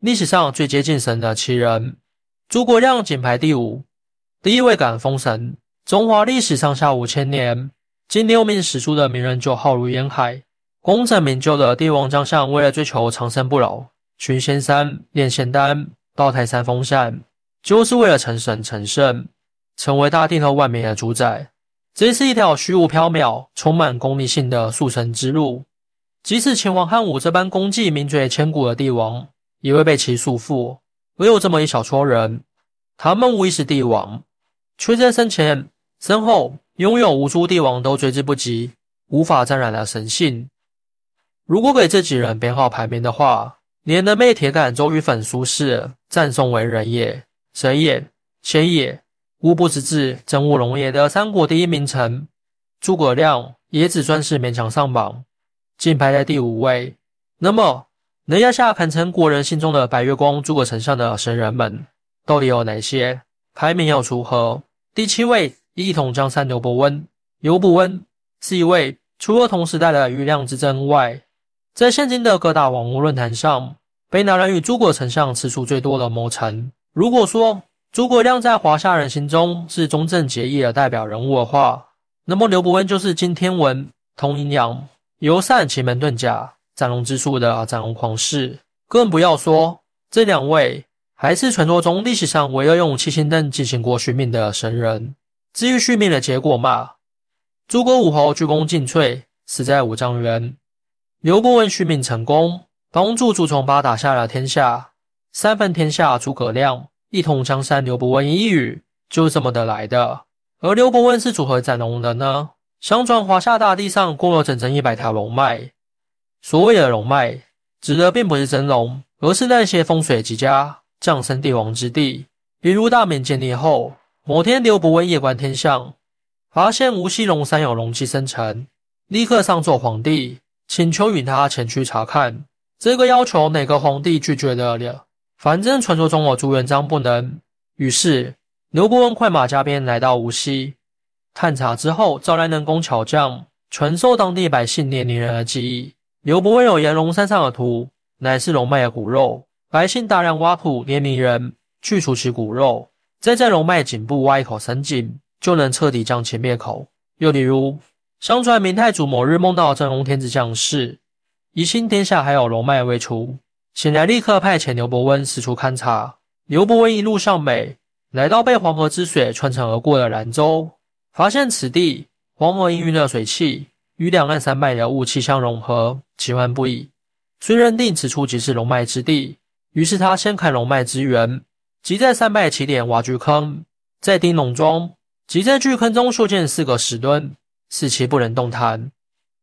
历史上最接近神的七人。诸葛亮仅排第五，第一位敢封神。中华历史上下五千年，近六名史书的名人就浩如烟海。功成名就的帝王将相，为了追求长生不老，寻仙山炼仙丹，到泰山封禅，就是为了成神成圣，成为大地和万民的主宰。这是一条虚无缥缈、充满功利性的速成之路。即使秦王汉武这般功绩名垂千古的帝王，也会被其束缚。唯有这么一小撮人，他们无疑是帝王，却在生前身后拥有无数帝王都追之不及、无法沾染的神性。如果给这几人编号排名的话，连能被铁杆周瑜粉苏轼赞颂为人也、神也、仙也、无不之至、真武龙也的三国第一名臣诸葛亮，也只算是勉强上榜。仅排在第五位。那么，能压下堪称国人心中的白月光诸葛丞相的神人们，到底有哪些？排名又如何？第七位，一统江山刘伯温。刘伯温是一位除了同时代的余亮之争外，在现今的各大网络论坛上，被拿来与诸葛丞相次数最多的谋臣。如果说诸葛亮在华夏人心中是忠正节义的代表人物的话，那么刘伯温就是金天文，通阴阳。尤善奇门遁甲、斩龙之术的斩龙狂士，更不要说这两位还是传说中历史上唯二用七星灯进行过续命的神人。至于续命的结果嘛，诸葛武侯鞠躬尽瘁，死在五丈原；刘伯温续命成功，帮助朱重八打下了天下，三分天下诸葛亮，一统江山刘伯温一语就是这么的来的。而刘伯温是如何斩龙的呢？相传华夏大地上共有整整一百条龙脉。所谓的龙脉，指的并不是真龙，而是那些风水极佳、降生帝王之地。比如大明建立后，某天刘伯温夜观天象，发现无锡龙山有龙气生成，立刻上奏皇帝，请求与他前去查看。这个要求哪个皇帝拒绝得了？反正传说中我朱元璋不能。于是刘伯温快马加鞭来到无锡。探查之后，招来能工巧匠，传授当地百姓年龄人的技艺。刘伯温有岩龙山上的图，乃是龙脉的骨肉。百姓大量挖土捏泥人，去除其骨肉，再在龙脉颈部挖一口深井，就能彻底将其灭口。又例如，相传明太祖某日梦到真龙天子降世，疑心天下还有龙脉未除，醒来立刻派遣刘伯温四处勘察。刘伯温一路向北，来到被黄河之水穿城而过的兰州。发现此地黄河氤氲的水汽与两岸山脉的雾气相融合，奇幻不已。虽认定此处即是龙脉之地，于是他先砍龙脉之源，即在山脉起点挖巨坑，在钉龙中，即在巨坑中修建四个石墩，使其不能动弹。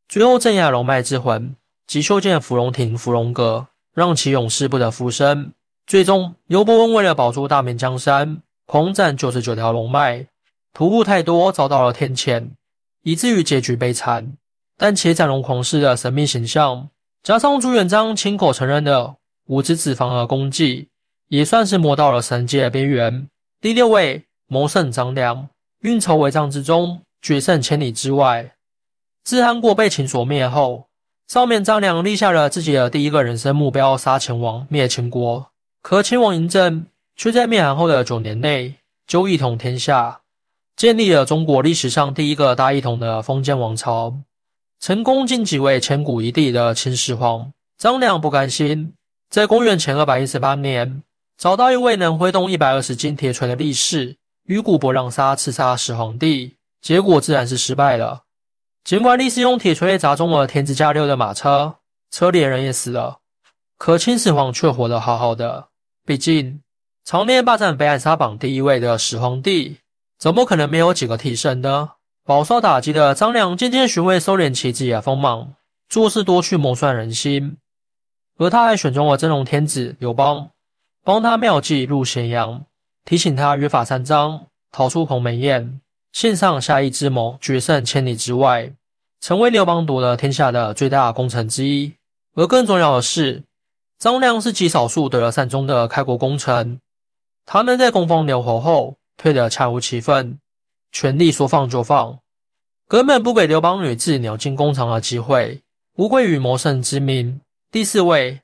最后镇压龙脉之魂，即修建芙蓉亭、芙蓉阁，让其永世不得复生。最终，刘伯温为了保住大明江山，狂斩九十九条龙脉。徒步太多，遭到了天谴，以至于结局悲惨。但且斩龙狂士的神秘形象，加上朱元璋亲口承认的五子子房的功绩，也算是摸到了神界的边缘。第六位谋圣张良，运筹帷帐之中，决胜千里之外。自韩国被秦所灭后，上面张良立下了自己的第一个人生目标，杀秦王，灭秦国。可秦王嬴政却在灭韩后的九年内就一统天下。建立了中国历史上第一个大一统的封建王朝，成功晋级为千古一帝的秦始皇。张良不甘心，在公元前二百一十八年找到一位能挥动一百二十斤铁锤的力士，与古伯让杀刺杀始皇帝，结果自然是失败了。尽管力士用铁锤砸中了天子驾六的马车，车里的人也死了，可秦始皇却活得好好的。毕竟，常年霸占北海沙榜第一位的始皇帝。怎么可能没有几个替身呢？饱受打击的张良渐渐学会收敛其自己的锋芒，做事多去谋算人心。而他还选中了真龙天子刘邦，帮他妙计入咸阳，提醒他约法三章，逃出鸿门宴，献上下一之谋，决胜千里之外，成为刘邦夺得天下的最大功臣之一。而更重要的是，张良是极少数得了善终的开国功臣，他能在攻封刘侯后。退得恰如其分，权力说放就放，根本不给刘邦女婿鸟尽弓藏的机会，无愧于谋圣之名。第四位，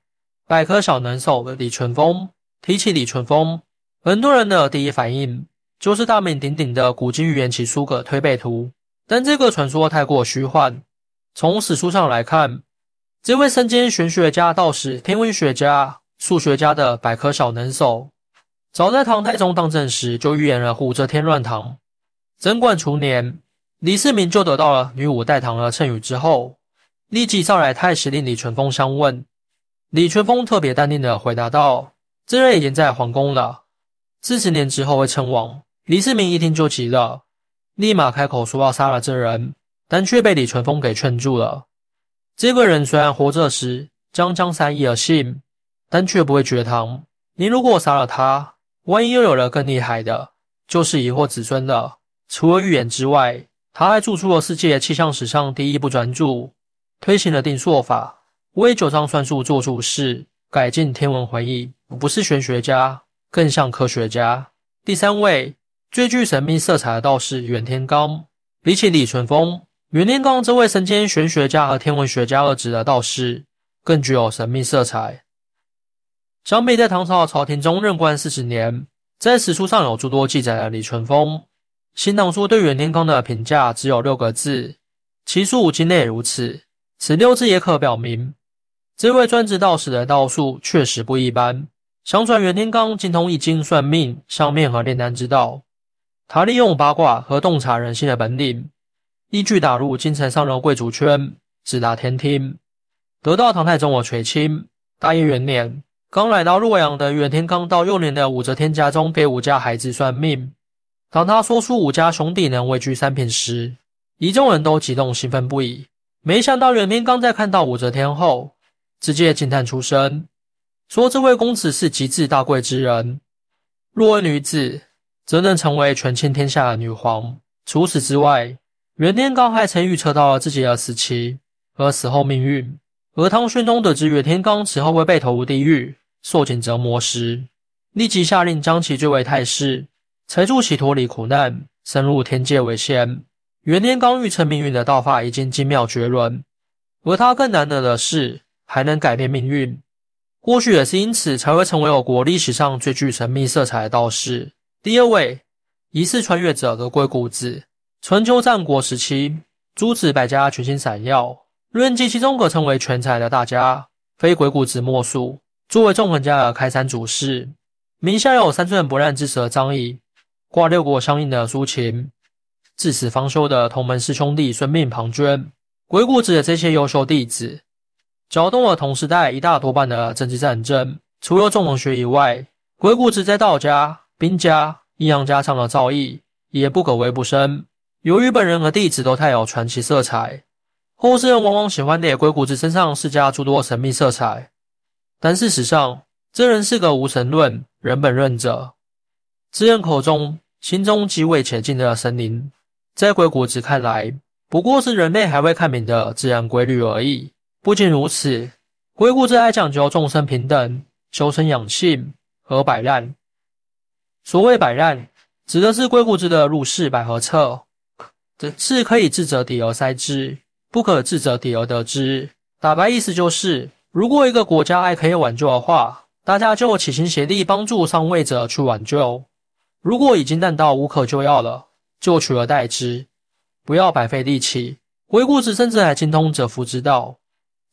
百科小能手李淳风。提起李淳风，很多人的第一反应就是大名鼎鼎的古今预言奇书《推背图》，但这个传说太过虚幻。从史书上来看，这位身兼玄学家、道士、天文学家、数学家的百科小能手，早在唐太宗当政时就预言了武则天乱唐。贞观初年，李世民就得到了女武代唐的谶语之后，立即召来太史令李淳风相问。李淳风特别淡定地回答道。这人已经在皇宫了，四十年之后会称王。李世民一听就急了，立马开口说要杀了这人，但却被李淳风给劝住了。这个人虽然活着时将江山易而信，但却不会绝唐。你如果杀了他，万一又有了更厉害的，就是疑惑子孙了。除了预言之外，他还著出了世界气象史上第一部专著，推行了定数法，为九章算术做注释，改进天文回忆。不是玄学家，更像科学家。第三位最具神秘色彩的道士袁天罡，比起李淳风，袁天罡这位身兼玄学家和天文学家二职的道士，更具有神秘色彩。相比在唐朝朝廷中任官四十年，在史书上有诸多记载的李淳风，《新唐书》对袁天罡的评价只有六个字：其数经内如此。此六字也可表明，这位专职道士的道术确实不一般。相传袁天罡精通易经、算命、相面和炼丹之道。他利用八卦和洞察人性的本领，一举打入京城上流贵族圈，直达天听，得到唐太宗的垂青。大业元年，刚来到洛阳的袁天罡到幼年的武则天家中给武家孩子算命。当他说出武家兄弟能位居三品时，一众人都激动兴奋不已。没想到袁天罡在看到武则天后，直接惊叹出声。说这位公子是极致大贵之人，若为女子，则能成为权倾天下的女皇。除此之外，袁天罡还曾预测到了自己的死期和死后命运。而唐玄宗得知袁天罡此后会被投入地狱，受尽折磨时，立即下令将其追为太师，才助其脱离苦难，升入天界为仙。袁天罡预测命运的道法已经精妙绝伦，而他更难得的是，还能改变命运。或许也是因此，才会成为我国历史上最具神秘色彩的道士。第二位，疑似穿越者的鬼谷子。春秋战国时期，诸子百家群星闪耀，论及其中可称为全才的大家，非鬼谷子莫属。作为纵横家的开山祖师，名下有三寸不烂之舌张仪，挂六国相应的苏秦，至死方休的同门师兄弟孙膑、庞涓。鬼谷子的这些优秀弟子。搅动了同时代一大多半的政治战争。除了纵横学以外，鬼谷子在道家、兵家、阴阳家上的造诣也不可谓不深。由于本人和弟子都太有传奇色彩，后世人往往喜欢给鬼谷子身上施加诸多神秘色彩。但事实上，这人是个无神论、人本论者。自人口中心中极为前进的神灵，在鬼谷子看来，不过是人类还未看明的自然规律而已。不仅如此，鬼谷子还讲究众生平等、修身养性和摆烂。所谓摆烂，指的是鬼谷子的入世百合策，是可以智者抵而塞之，不可智者抵而得之。打白意思就是，如果一个国家还可以挽救的话，大家就齐心协力帮助上位者去挽救；如果已经烂到无可救药了，就取而代之，不要白费力气。鬼谷子甚至还精通蛰伏之道。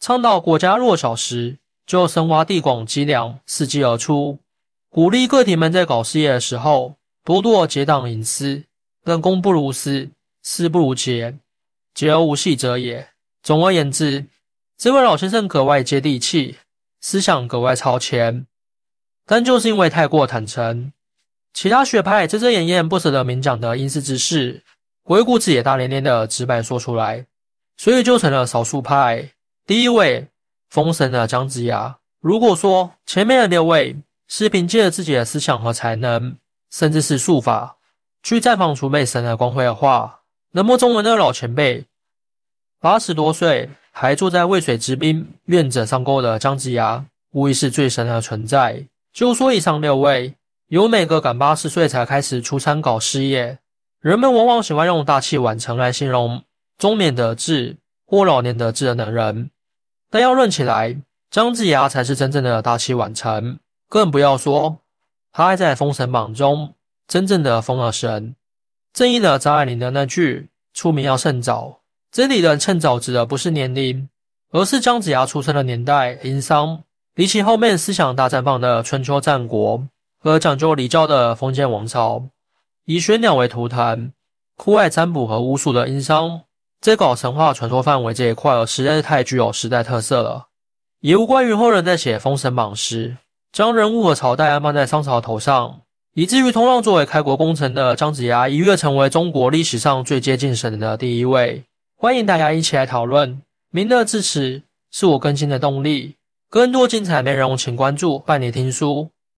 倡导国家弱小时，就深挖地广积粮，伺机而出；鼓励个体们在搞事业的时候，多多结党营私，但公不如私，私不如节，节而无戏者也。总而言之，这位老先生格外接地气，思想格外超前，但就是因为太过坦诚，其他学派遮遮掩掩、不舍得明讲的阴私之事，鬼谷子也大咧咧的直白说出来，所以就成了少数派。第一位封神的姜子牙。如果说前面的六位是凭借着自己的思想和才能，甚至是术法去绽放出被神的光辉的话，那么中文的老前辈八十多岁还坐在渭水之滨愿者上钩的姜子牙，无疑是最神的存在。就说以上六位，有哪个赶八十岁才开始出山搞事业？人们往往喜欢用大器晚成来形容中年得志或老年得志的能人。但要论起来，姜子牙才是真正的大器晚成，更不要说他还在封神榜中真正的封了神。正应了张爱玲的那句“出名要趁早”，这里的趁早指的不是年龄，而是姜子牙出生的年代——殷商。比起后面思想大绽放的春秋战国和讲究礼教的封建王朝，以玄鸟为图腾、酷爱占卜和巫术的殷商，在搞神话传说范围这一块，实在是太具有时代特色了。也无关于后人在写《封神榜》时，将人物和朝代安放在商朝头上，以至于通让作为开国功臣的姜子牙一跃成为中国历史上最接近神的第一位。欢迎大家一起来讨论。明的支持是我更新的动力。更多精彩内容，请关注伴你听书。